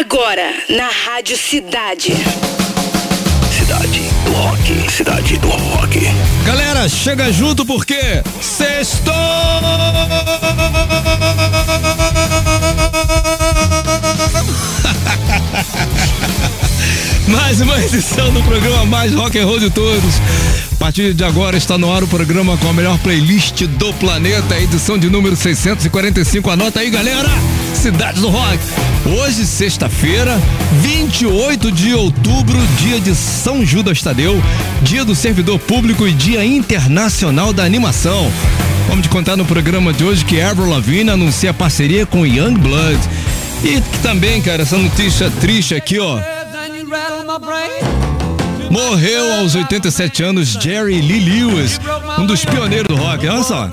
Agora, na Rádio Cidade. Cidade do Rock. Cidade do Rock. Galera, chega junto porque sextou! Mais uma edição do programa mais rock and roll de todos. Partir de agora está no ar o programa com a melhor playlist do planeta, edição de número 645. Anota aí, galera! Cidade do Rock. Hoje, sexta-feira, 28 de outubro, dia de São Judas Tadeu, dia do servidor público e dia internacional da animação. Vamos te contar no programa de hoje que Avril Lavigne anuncia parceria com Young Blood. E também, cara, essa notícia triste aqui, ó. Morreu aos 87 anos Jerry Lee Lewis, um dos pioneiros do rock. Olha só.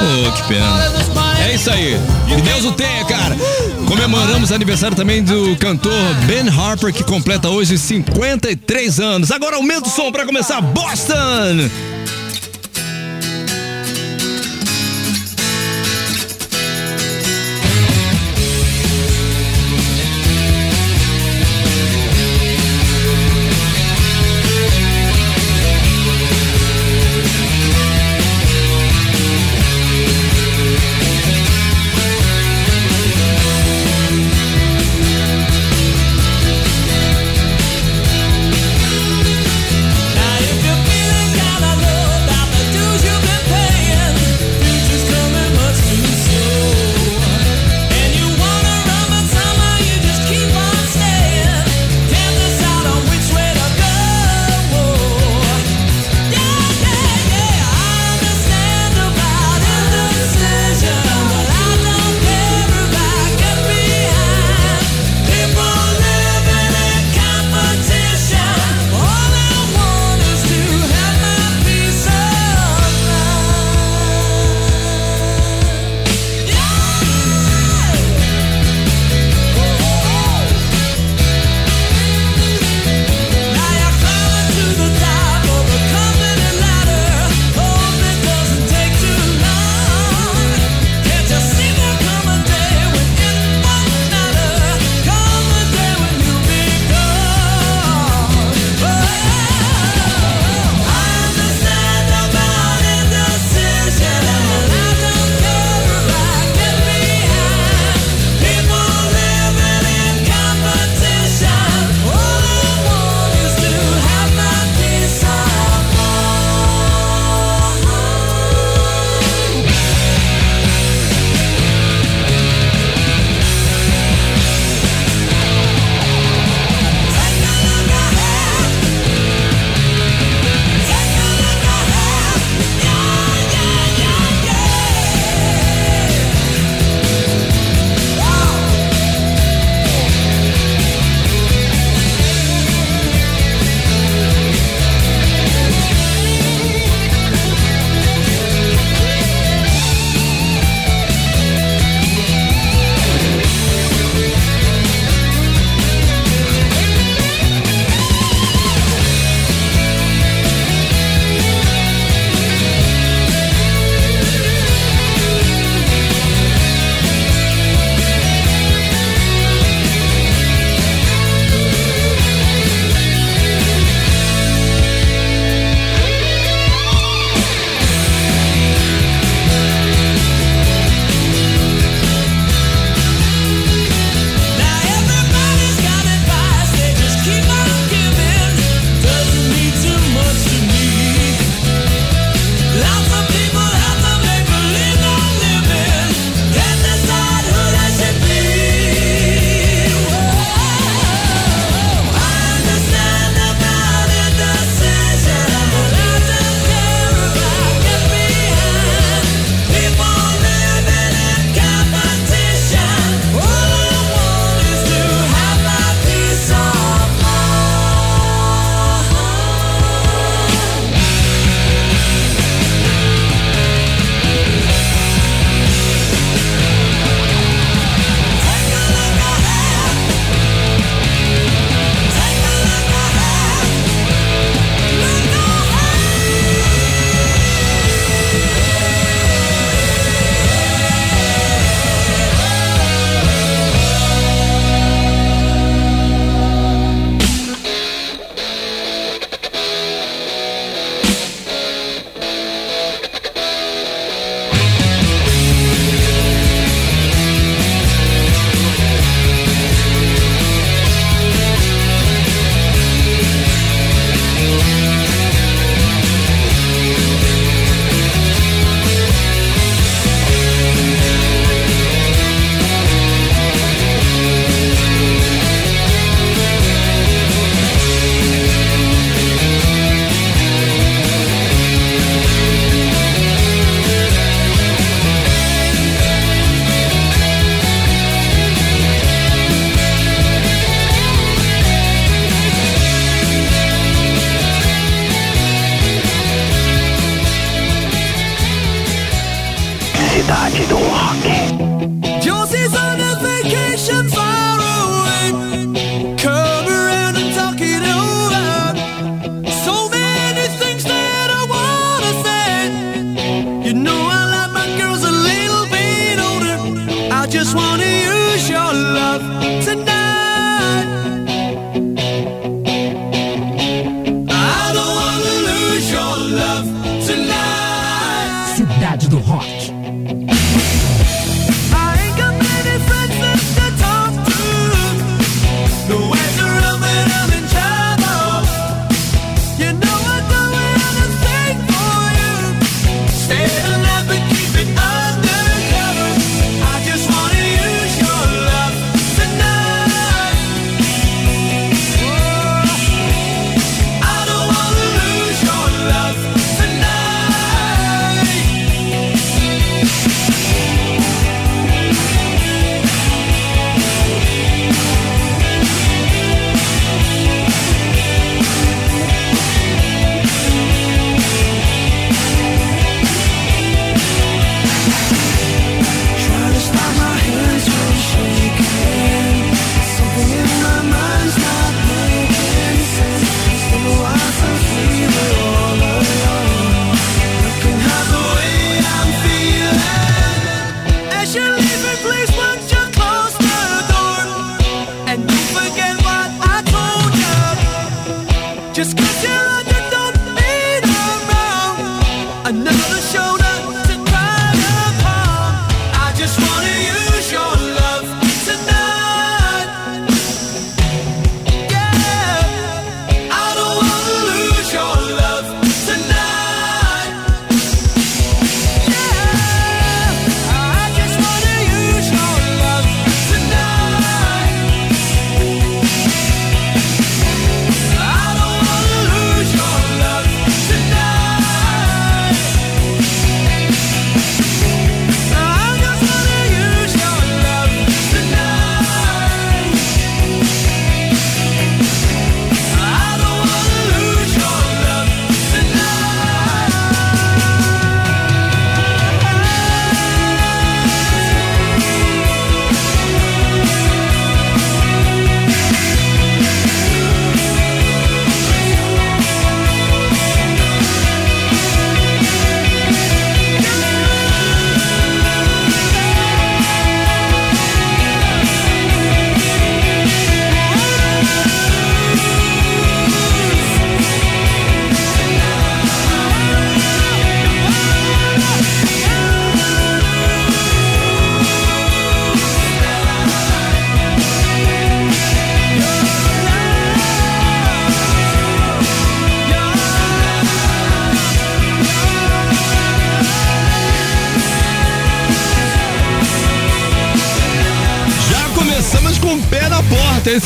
Oh, que pena. É isso aí. Que Deus o tenha, cara. Comemoramos aniversário também do cantor Ben Harper, que completa hoje 53 anos. Agora aumenta o som para começar Boston.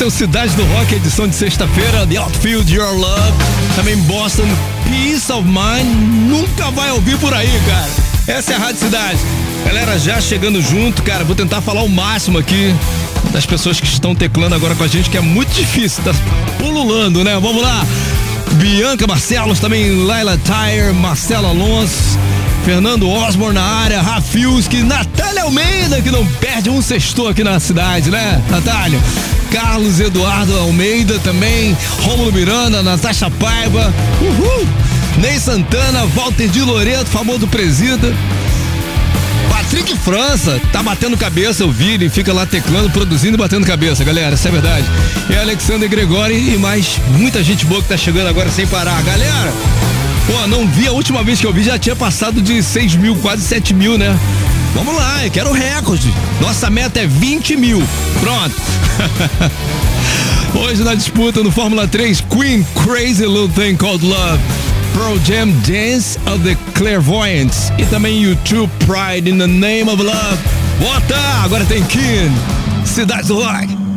O Cidade do Rock, edição de sexta-feira. The Outfield Your Love. Também Boston Peace of Mind. Nunca vai ouvir por aí, cara. Essa é a Rádio Cidade. Galera, já chegando junto, cara. Vou tentar falar o máximo aqui das pessoas que estão teclando agora com a gente, que é muito difícil. Tá pululando, né? Vamos lá. Bianca Marcelos, também Laila Tyre, Marcelo Alonso. Fernando Osborne na área, Rafilski, Natália Almeida, que não perde um sextor aqui na cidade, né, Natália? Carlos Eduardo Almeida também, Rômulo Miranda, Natasha Paiva, uhul! Ney Santana, Walter de Loreto, famoso presida. Patrick França tá batendo cabeça, eu vi, ele fica lá teclando, produzindo e batendo cabeça, galera, isso é verdade. E Alexander Gregori e mais muita gente boa que tá chegando agora sem parar. Galera, pô, não vi, a última vez que eu vi já tinha passado de 6 mil, quase 7 mil, né? Vamos lá, eu quero recorde. Nossa meta é 20 mil. Pronto. Hoje na disputa no Fórmula 3, Queen Crazy Little Thing Called Love. Pearl Jam Dance of the Clairvoyants e também YouTube Pride in the Name of Love. Bota! Agora tem Kin, Cidade do Rock.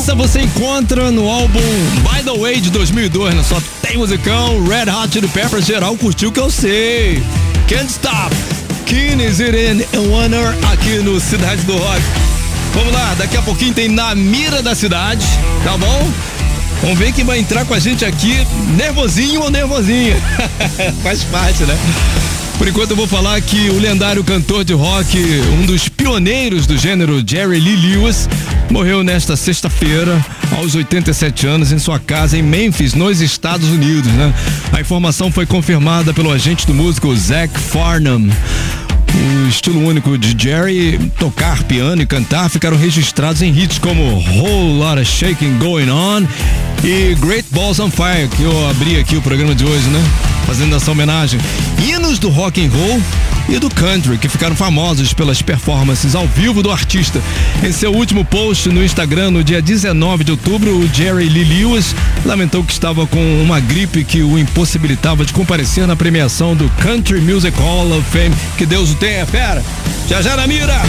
Essa você encontra no álbum By the Way de 2002, né? Só tem musicão, Red Hot Chili Peppers, geral curtiu que eu sei. Can't Stop, In and Honor aqui no Cidade do Rock. Vamos lá, daqui a pouquinho tem Na Mira da Cidade, tá bom? Vamos ver quem vai entrar com a gente aqui, nervosinho ou nervosinha. Faz parte, né? Por enquanto eu vou falar que o lendário cantor de rock, um dos pioneiros do gênero Jerry Lee Lewis, morreu nesta sexta-feira, aos 87 anos, em sua casa em Memphis, nos Estados Unidos, né? A informação foi confirmada pelo agente do músico Zach Farnham. O estilo único de Jerry, tocar piano e cantar, ficaram registrados em hits como Whole Lotta Shaking Going On e Great Balls on Fire, que eu abri aqui o programa de hoje, né? Fazendo essa homenagem. Hinos do rock and roll e do country, que ficaram famosos pelas performances ao vivo do artista. Em seu último post no Instagram, no dia 19 de outubro, o Jerry Lee Lewis lamentou que estava com uma gripe que o impossibilitava de comparecer na premiação do Country Music Hall of Fame. Que Deus o tenha, fera! Já já na mira!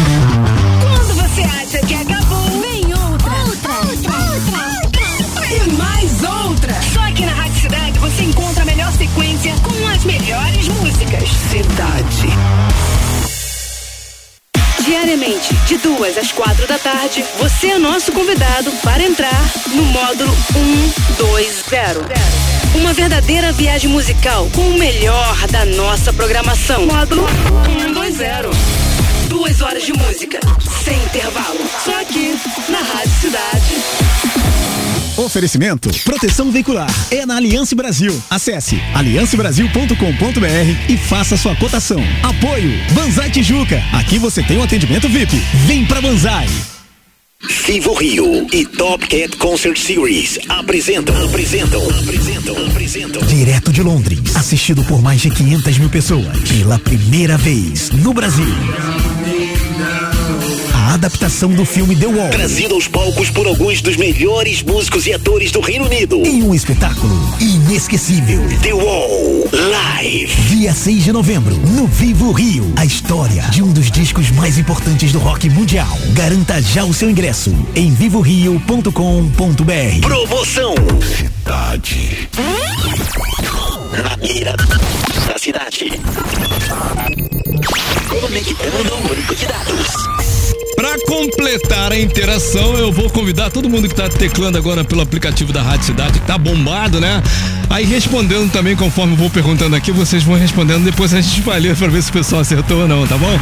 Às quatro da tarde, você é nosso convidado para entrar no módulo 120. Uma verdadeira viagem musical com o melhor da nossa programação. Módulo 120. Duas horas de música, sem intervalo. Só aqui, na Rádio Cidade. Oferecimento Proteção Veicular é na Aliança Brasil. Acesse aliancebrasil.com.br e faça sua cotação. Apoio Banzai Tijuca. Aqui você tem um atendimento VIP. Vem pra Banzai. Vivo Rio e Top Cat Concert Series apresentam, apresentam, apresentam, apresentam. Direto de Londres, assistido por mais de 500 mil pessoas, pela primeira vez no Brasil. A adaptação do filme The Wall Trazido aos palcos por alguns dos melhores músicos e atores do Reino Unido. em um espetáculo inesquecível. The Wall Live. Dia 6 de novembro, no Vivo Rio. A história de um dos discos mais importantes do rock mundial. Garanta já o seu ingresso em vivorio.com.br. Promoção. Cidade. Na beira da cidade. Conectando ao banco de dados. Pra completar a interação, eu vou convidar todo mundo que tá teclando agora pelo aplicativo da Rádio Cidade, que tá bombado, né? Aí respondendo também, conforme eu vou perguntando aqui, vocês vão respondendo, depois a gente vai ler pra ver se o pessoal acertou ou não, tá bom?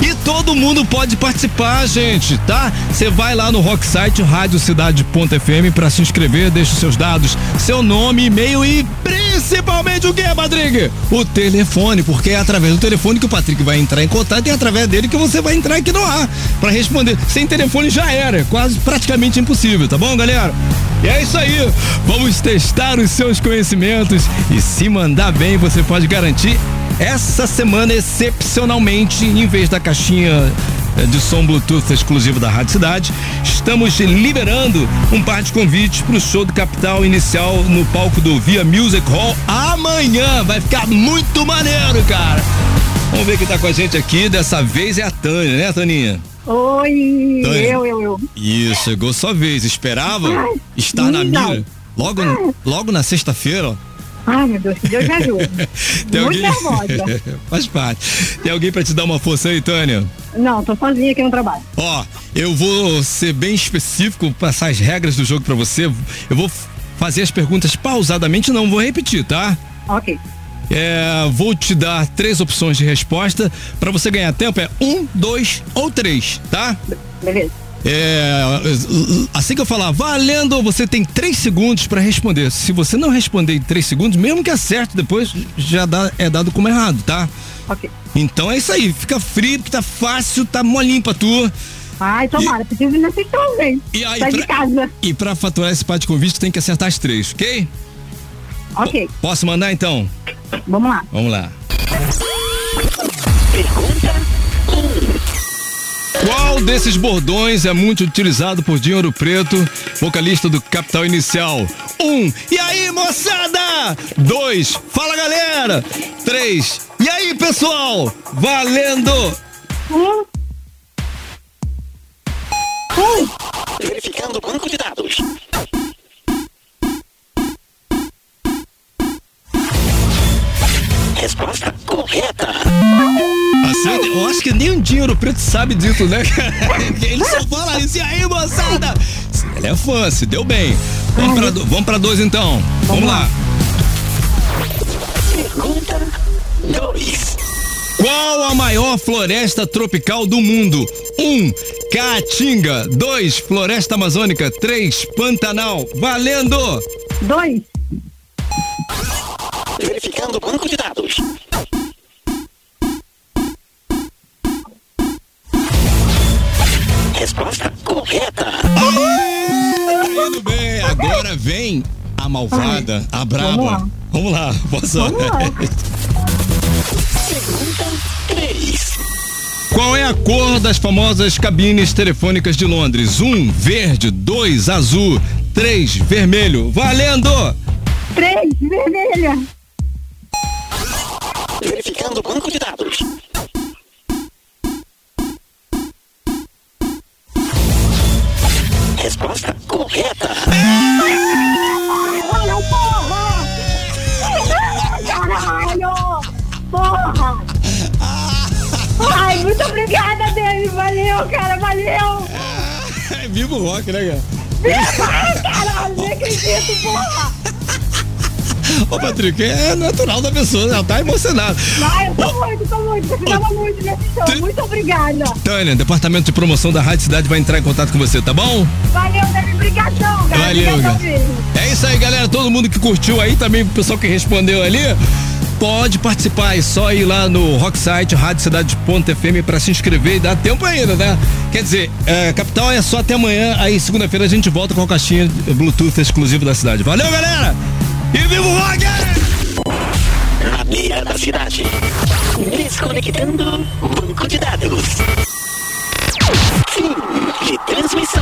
E todo mundo pode participar, gente, tá? Você vai lá no Rocksite radiocidade.fm pra se inscrever, deixa os seus dados, seu nome, e-mail e principalmente o que, Patrick? O telefone, porque é através do telefone que o Patrick vai entrar em contato e é através dele que você vai entrar aqui no ar pra responder. Sem telefone já era, quase praticamente impossível, tá bom, galera? E é isso aí. Vamos testar os seus conhecimentos e se mandar bem, você pode garantir essa semana excepcionalmente, em vez da caixinha eh, de som Bluetooth exclusivo da Rádio Cidade, estamos liberando um par de convites para o show do Capital inicial no palco do Via Music Hall amanhã. Vai ficar muito maneiro, cara. Vamos ver quem tá com a gente aqui. Dessa vez é a Tânia, né, Taninha? Oi, Tânia. eu, eu, eu. Isso, chegou sua vez. Esperava estar na não. mira logo, logo na sexta-feira, ó. Ai, meu Deus, que Deus me ajude. Muito nervosa. Faz parte. Tem alguém pra te dar uma força aí, Tânia? Não, tô sozinha aqui no trabalho. Ó, eu vou ser bem específico, passar as regras do jogo pra você. Eu vou fazer as perguntas pausadamente, não vou repetir, tá? Ok. É, vou te dar três opções de resposta. Pra você ganhar tempo é um, dois ou três, tá? Beleza. É, assim que eu falar valendo, você tem três segundos pra responder. Se você não responder em três segundos, mesmo que acerte, depois já dá, é dado como errado, tá? Ok. Então é isso aí, fica frio, porque tá fácil, tá molinho pra tu. Ai, tomara, preciso ir nessa também. E aí, Sai de pra- casa. E pra faturar esse par de convite, tem que acertar as três, ok? Ok, Posso mandar então? vamos lá. Vamos lá. Pergunta Qual desses bordões é muito utilizado por Dinheiro Preto, vocalista do Capital Inicial? Um, e aí moçada? Dois, fala galera? Três, e aí pessoal? Valendo! Um. Um. verificando o banco de dados. Resposta correta. Eu acho que nem um dinheiro preto sabe disso, né. Ele só fala isso. E aí, moçada? Ele é fã, se deu bem. Vamos pra, vamos pra dois, então. Vamos, vamos lá. Pergunta dois. Qual a maior floresta tropical do mundo? 1. Um, Caatinga. 2. Floresta Amazônica. 3. Pantanal. Valendo! 2 do banco de dados. Resposta correta. Muito bem, agora vem a malvada, a braba. Vamos lá, posso. Pergunta 3. Qual é a cor das famosas cabines telefônicas de Londres? Um verde, dois azul, três vermelho. Valendo! Três vermelha. Verificando o banco de dados. Resposta correta. Caralho, porra! Caralho! Porra! Ai, muito obrigada, Dani. Valeu, cara, valeu! É vivo rock, né, cara? Ai, caralho, não acredito, porra! Ô, Patrick, é natural da pessoa, ela tá emocionada. Ah, eu tô muito, tô muito. Precisava muito desse show. Muito obrigada. Tânia, departamento de promoção da Rádio Cidade vai entrar em contato com você, tá bom? Valeu, Gabi. Obrigadão, cara. Valeu, Gabi. É isso aí, galera. Todo mundo que curtiu aí, também o pessoal que respondeu ali pode participar. É só ir lá no Rocksite, radiocidade.fm para se inscrever e dá tempo ainda, né? Quer dizer, é, Capital é só até amanhã, aí segunda-feira a gente volta com a caixinha Bluetooth exclusiva da cidade. Valeu, galera! E vivo Vogue! Na beira da cidade. Desconectando banco de dados. Fim de transmissão.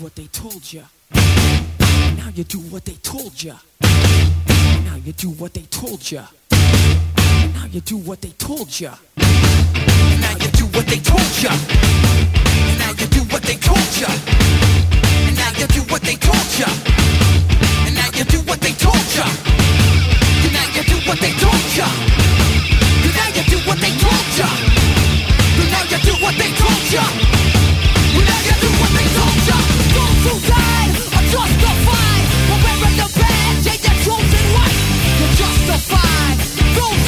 What they told you Now you do what they told you Now you do what they told you Now you do what they told you Now you do what they told you Now you do what they told you And now you do what they told you And now you do what they told you And now you do what they told you And now you do what they told you And now you do what they told you justified. Those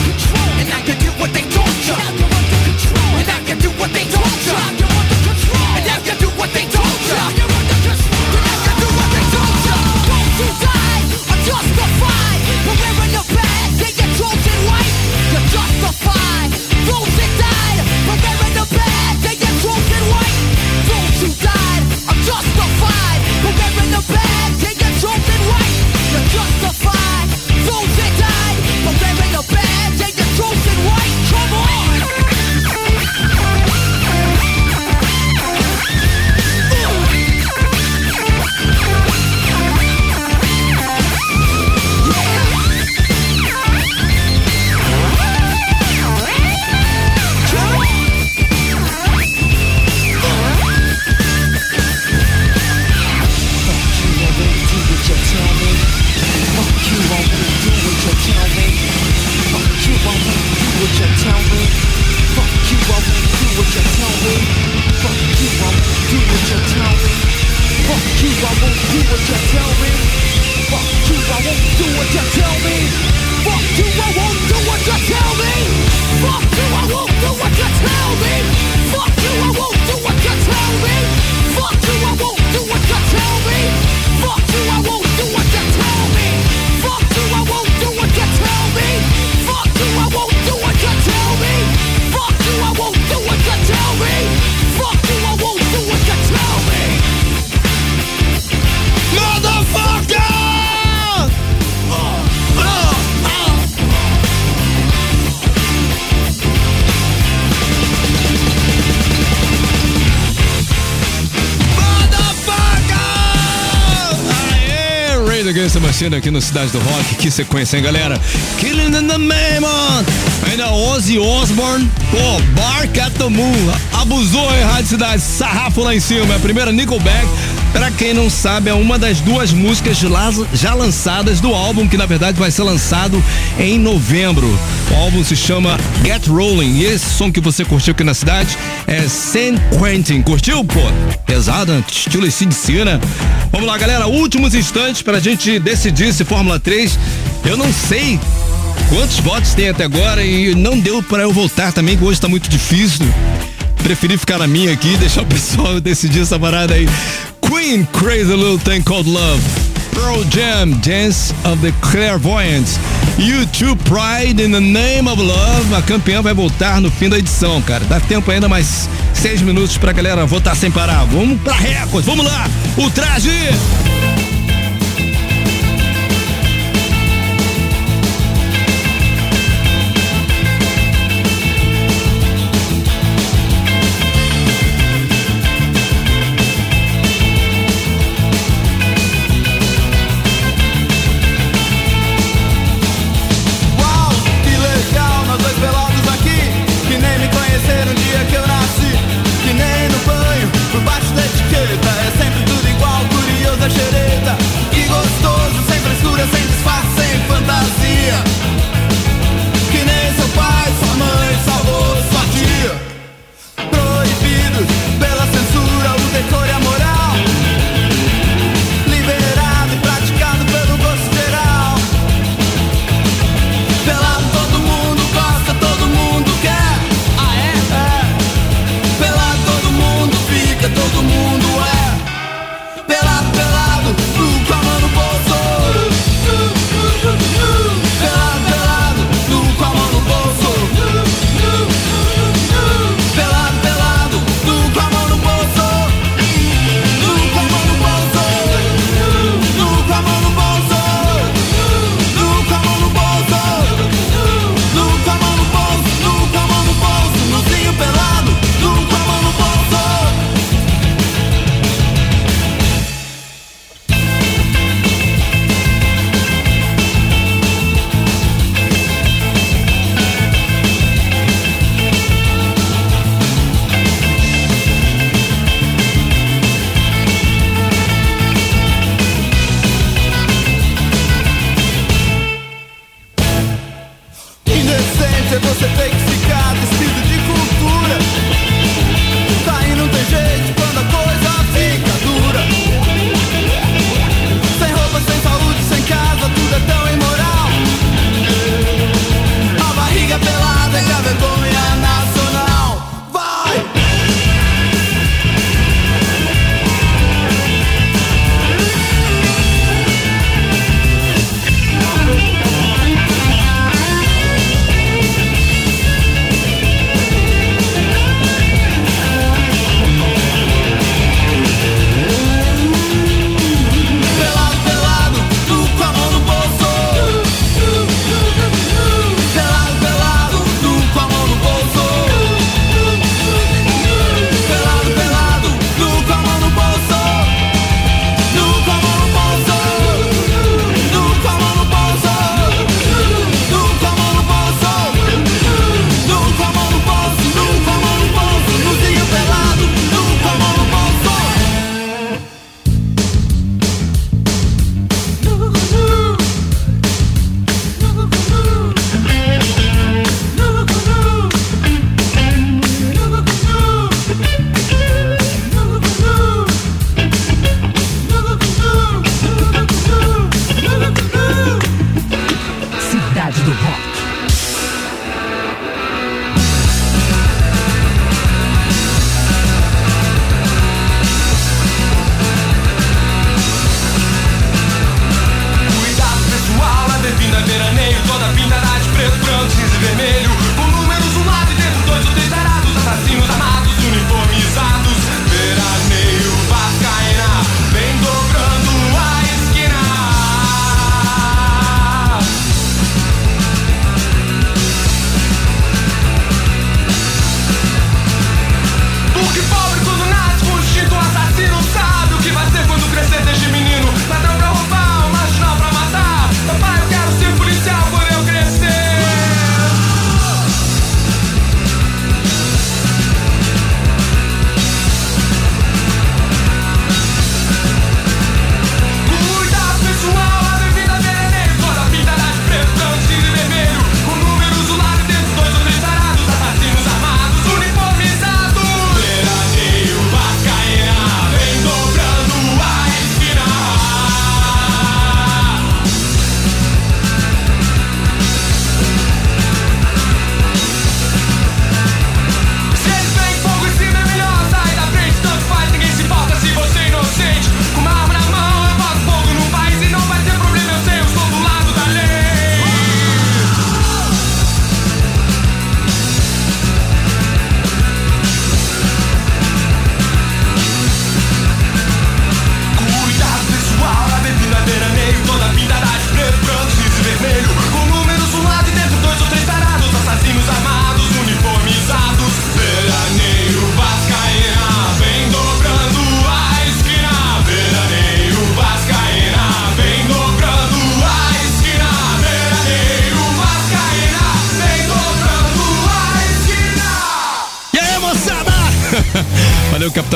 no Cidade do Rock. Que sequência, hein, galera? Killing in the Mamon. Ainda Ozzy Osbourne. Pô, Bark at the Moon. Abusou, hein, Rádio Cidade. Sarrafo lá em cima. É a primeira Nickelback. Pra quem não sabe, é uma das duas músicas já lançadas do álbum, que na verdade vai ser lançado em novembro. O álbum se chama Get Rolling. E esse som que você curtiu aqui na cidade é San Quentin. Curtiu, pô? Pesada, estilo CDC, né? Vamos lá, galera. Últimos instantes pra gente decidir se Fórmula 3. Eu não sei quantos votos tem até agora e não deu pra eu voltar também, que hoje tá muito difícil. Preferi ficar na minha aqui e deixar o pessoal decidir essa parada aí. Queen, Crazy Little Thing Called Love. Pearl Jam, Dance of the Clairvoyants. YouTube Pride in the Name of Love. A campeã vai voltar no fim da edição, cara. Dá tempo ainda mais seis minutos pra galera votar sem parar. Vamos pra Record, vamos lá. O traje.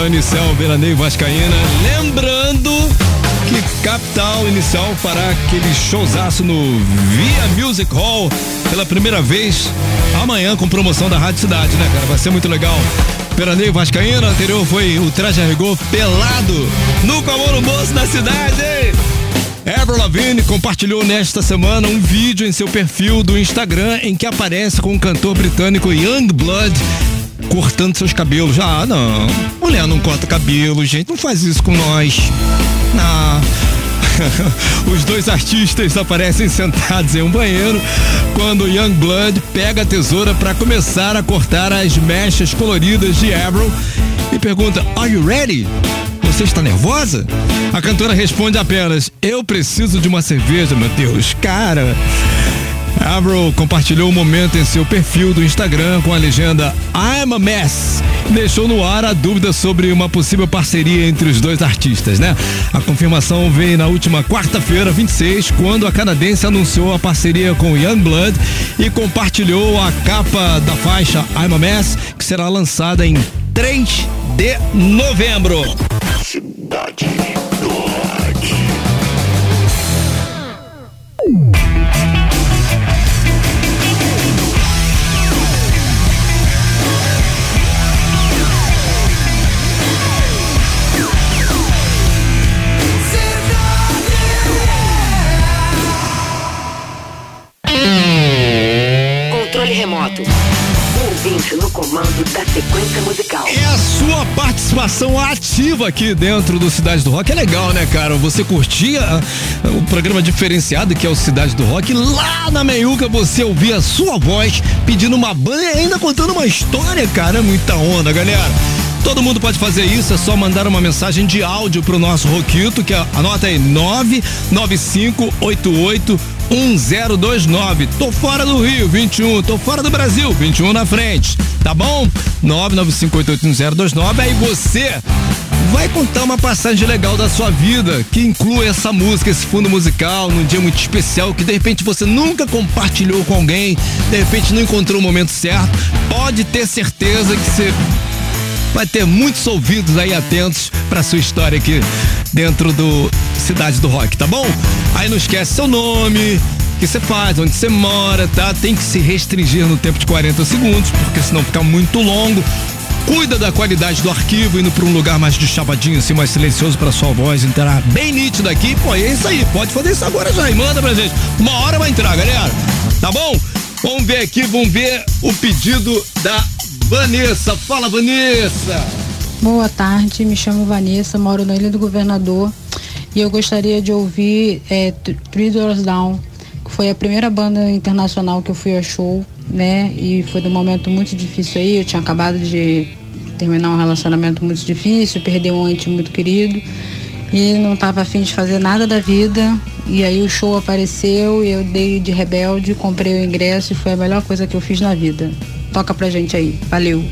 Capital Inicial, Veraneio Vascaína. Lembrando que Capital Inicial fará aquele showzaço no Via Music Hall pela primeira vez amanhã com promoção da Rádio Cidade, né, cara? Vai ser muito legal. Veraneio Vascaína, anterior foi o Traje a Rigor pelado no Comor no da cidade, hein? Lavigne compartilhou nesta semana um vídeo em seu perfil do Instagram em que aparece com o cantor britânico Youngblood cortando seus cabelos. Ah, não. Mulher não corta cabelo, gente. Não faz isso com nós. Não. Os dois artistas aparecem sentados em um banheiro quando Youngblood pega a tesoura para começar a cortar as mechas coloridas de Avril e pergunta: Are you ready? Você está nervosa? A cantora responde apenas: Eu preciso de uma cerveja, meu Deus. Cara. Avril compartilhou o momento em seu perfil do Instagram com a legenda I'm a mess. Deixou no ar a dúvida sobre uma possível parceria entre os dois artistas, né? A confirmação veio na última quarta-feira, 26, quando a canadense anunciou a parceria com Youngblood e compartilhou a capa da faixa I'm a Mess, que será lançada em 3 de novembro. Cidade aqui dentro do Cidade do Rock. É legal, né, cara? Você curtia ah, o programa diferenciado que é o Cidade do Rock. Lá na meiuca você ouvia a sua voz pedindo uma banda e ainda contando uma história, cara. É muita onda, galera. Todo mundo pode fazer isso, é só mandar uma mensagem de áudio pro nosso Roquito, que é, anota aí, 99588 1029. Tô fora do Rio, 21. Tô fora do Brasil, 21 na frente. Tá bom? 995881029. Aí você vai contar uma passagem legal da sua vida que inclui essa música, esse fundo musical, num dia muito especial que de repente você nunca compartilhou com alguém, de repente não encontrou o momento certo. Pode ter certeza que você vai ter muitos ouvidos aí atentos pra sua história aqui dentro do Cidade do Rock, tá bom? Aí não esquece seu nome, o que você faz, onde você mora, tá? Tem que se restringir no tempo de 40 segundos, porque senão fica muito longo. Cuida da qualidade do arquivo, indo pra um lugar mais de chavadinho, assim, mais silencioso pra sua voz entrar bem nítida aqui. Pô, é isso aí, pode fazer isso agora já e manda pra gente. Uma hora vai entrar, galera. Tá bom? Vamos ver aqui, vamos ver o pedido da Vanessa. Fala, Vanessa. Boa tarde, me chamo Vanessa, moro na Ilha do Governador e eu gostaria de ouvir é, Th- Three Doors Down, que foi a primeira banda internacional que eu fui a show, né? E foi num momento muito difícil aí, eu tinha acabado de terminar um relacionamento muito difícil, perder um ente muito querido e não estava afim de fazer nada da vida. E aí o show apareceu e eu dei de rebelde, comprei o ingresso e foi a melhor coisa que eu fiz na vida. Toca pra gente aí. Valeu.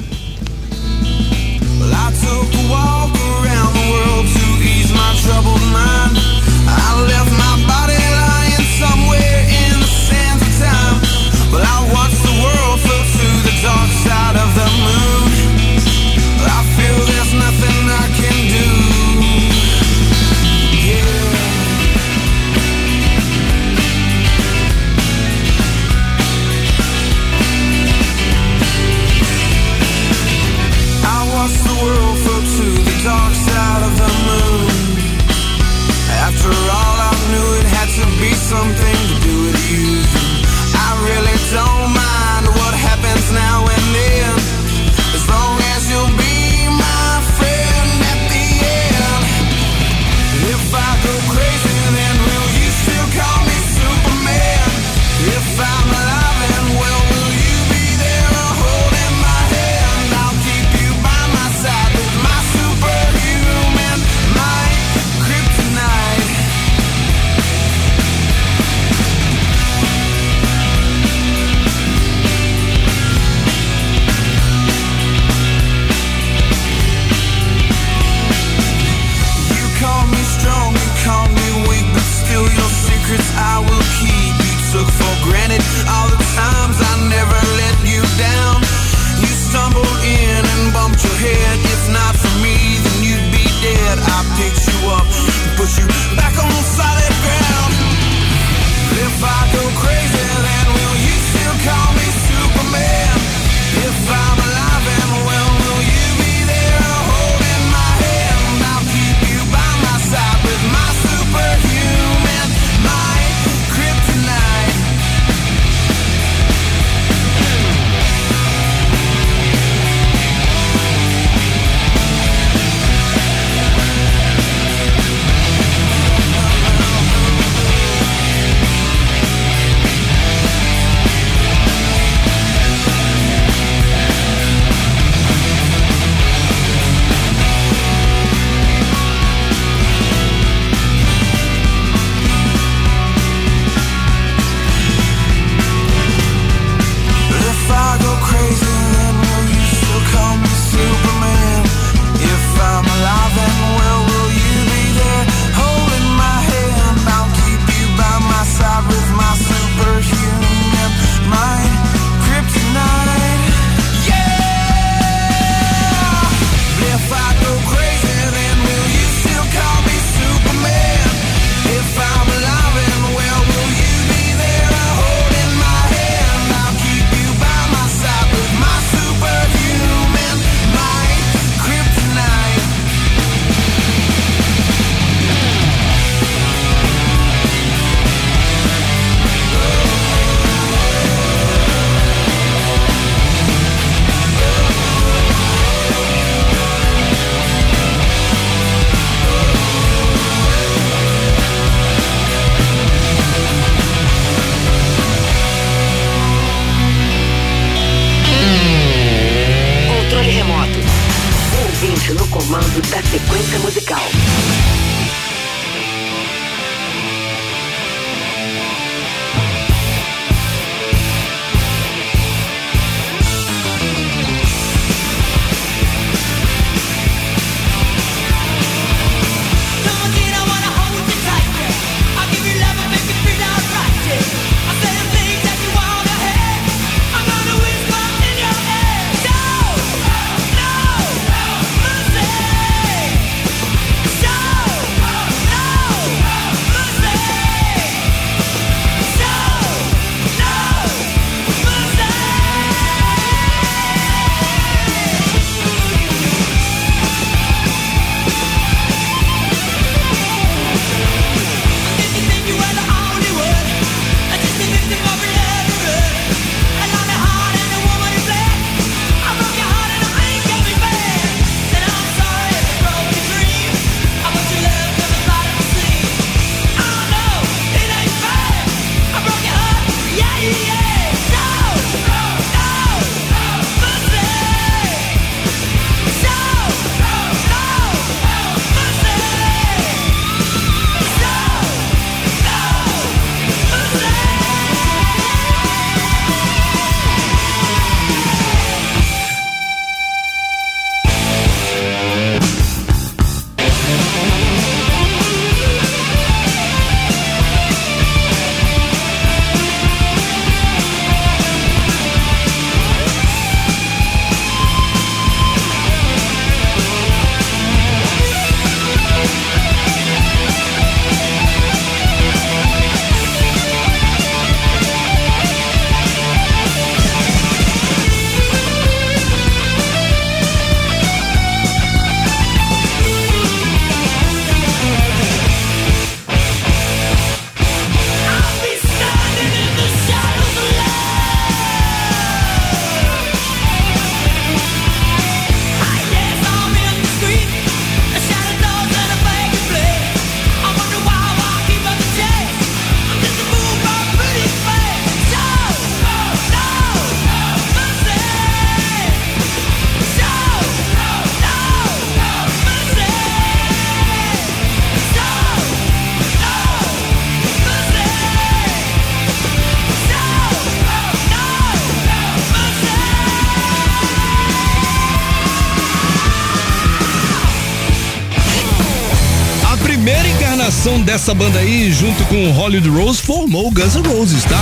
Dessa banda aí, junto com Hollywood Rose, formou o Guns N' Roses, tá?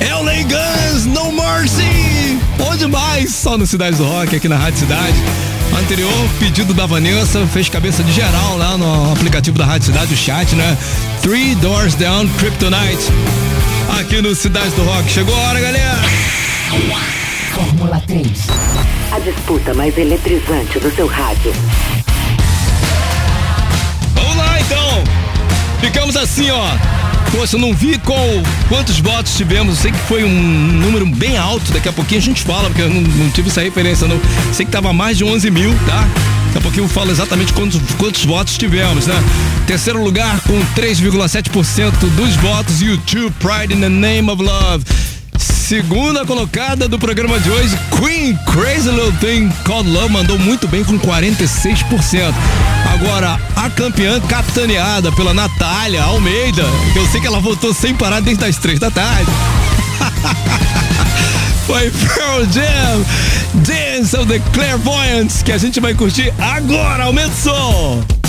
LA Guns, No Mercy! Bom demais, só no Cidade do Rock, aqui na Rádio Cidade. Anterior, pedido da Vanessa, fez cabeça de geral lá no aplicativo da Rádio Cidade, o chat, né? Three Doors Down, Kryptonite. Aqui no Cidade do Rock. Chegou a hora, galera! Fórmula 3. A disputa mais eletrizante do seu rádio. Ficamos assim, ó. Poxa, eu não vi qual, quantos votos tivemos. Sei que foi um número bem alto. Daqui a pouquinho a gente fala, porque eu não, não tive essa referência, não. Sei que tava mais de 11 mil, tá? Daqui a pouquinho eu falo exatamente quantos, quantos votos tivemos, né? Terceiro lugar com 3,7% dos votos, YouTube Pride in the Name of Love. Segunda colocada do programa de hoje, Queen Crazy Little Thing Called Love mandou muito bem com 46%. Agora, a campeã capitaneada pela Natália Almeida, que eu sei que ela votou sem parar desde as três da tarde. Foi Pearl Jam, Dance of the Clairvoyants, que a gente vai curtir agora. Aumenta o som.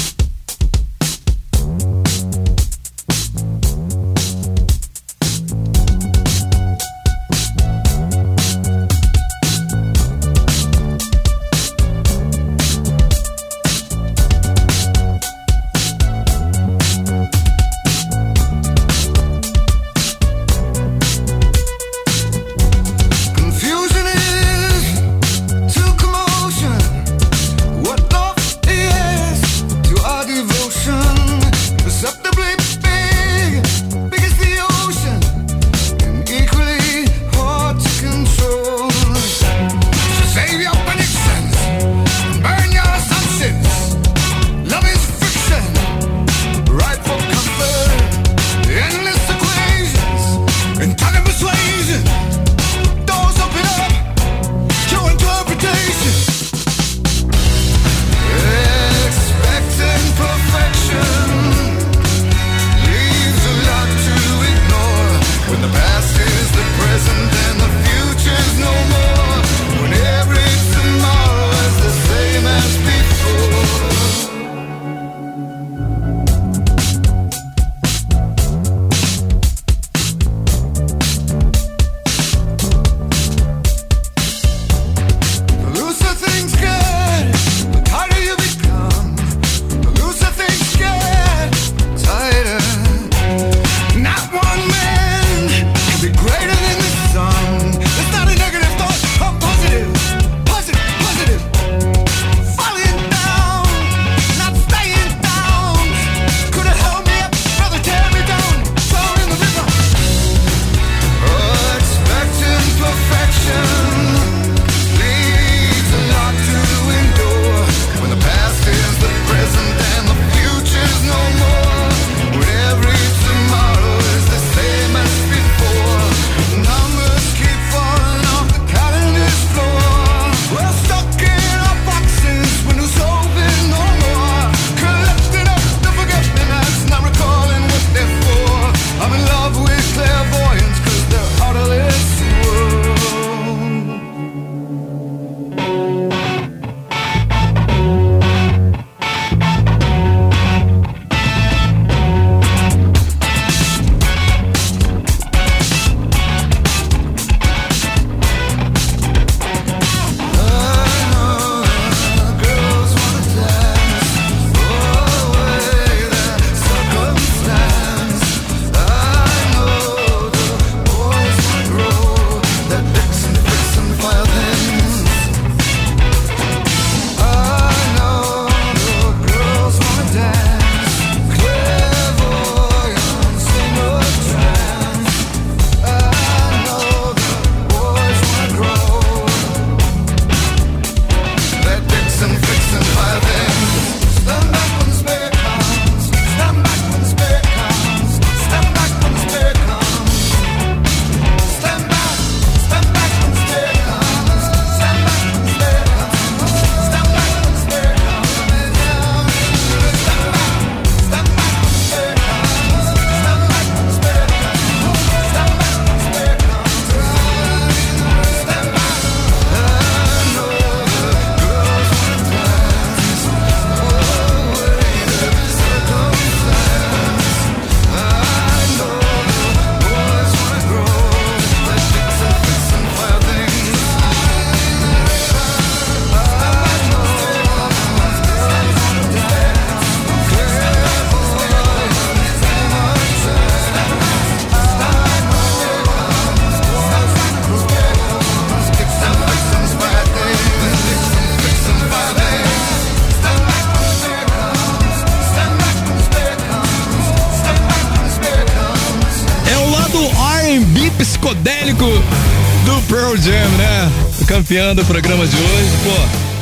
Pearl Jam, né? O campeão do programa de hoje, pô.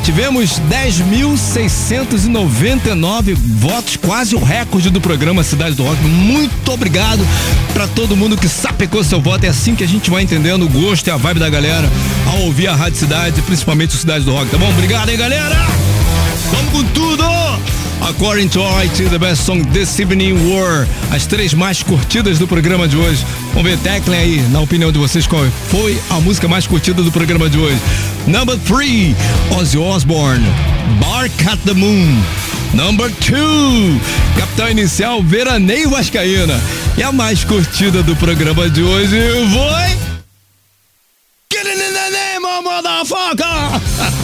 Tivemos 10.699 votos, quase o recorde do programa Cidade do Rock. Muito obrigado pra todo mundo que sapecou seu voto. É assim que a gente vai entendendo o gosto e a vibe da galera ao ouvir a Rádio Cidade, principalmente o Cidade do Rock, tá bom? Obrigado, hein, galera? Vamos com tudo! According to IT, the best song this evening were as três mais curtidas do programa de hoje. Vamos ver, teclem aí, na opinião de vocês, qual foi a música mais curtida do programa de hoje. Number three, Ozzy Osbourne, Bark at the Moon. Number two, Capitão Inicial, Veraneio Vascaína. E a mais curtida do programa de hoje foi... Get in the name of motherfucker!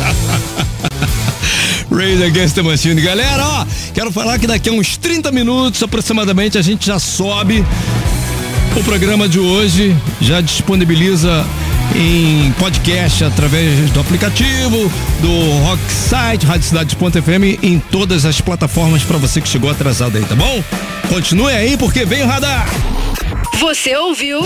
Rage Against the Machine. Galera, ó, quero falar que daqui a uns 30 minutos aproximadamente a gente já sobe o programa de hoje, já disponibiliza em podcast através do aplicativo, do Rock Site, Rádio Cidade.fm, em todas as plataformas para você que chegou atrasado aí, tá bom? Continue aí porque vem o radar. Você ouviu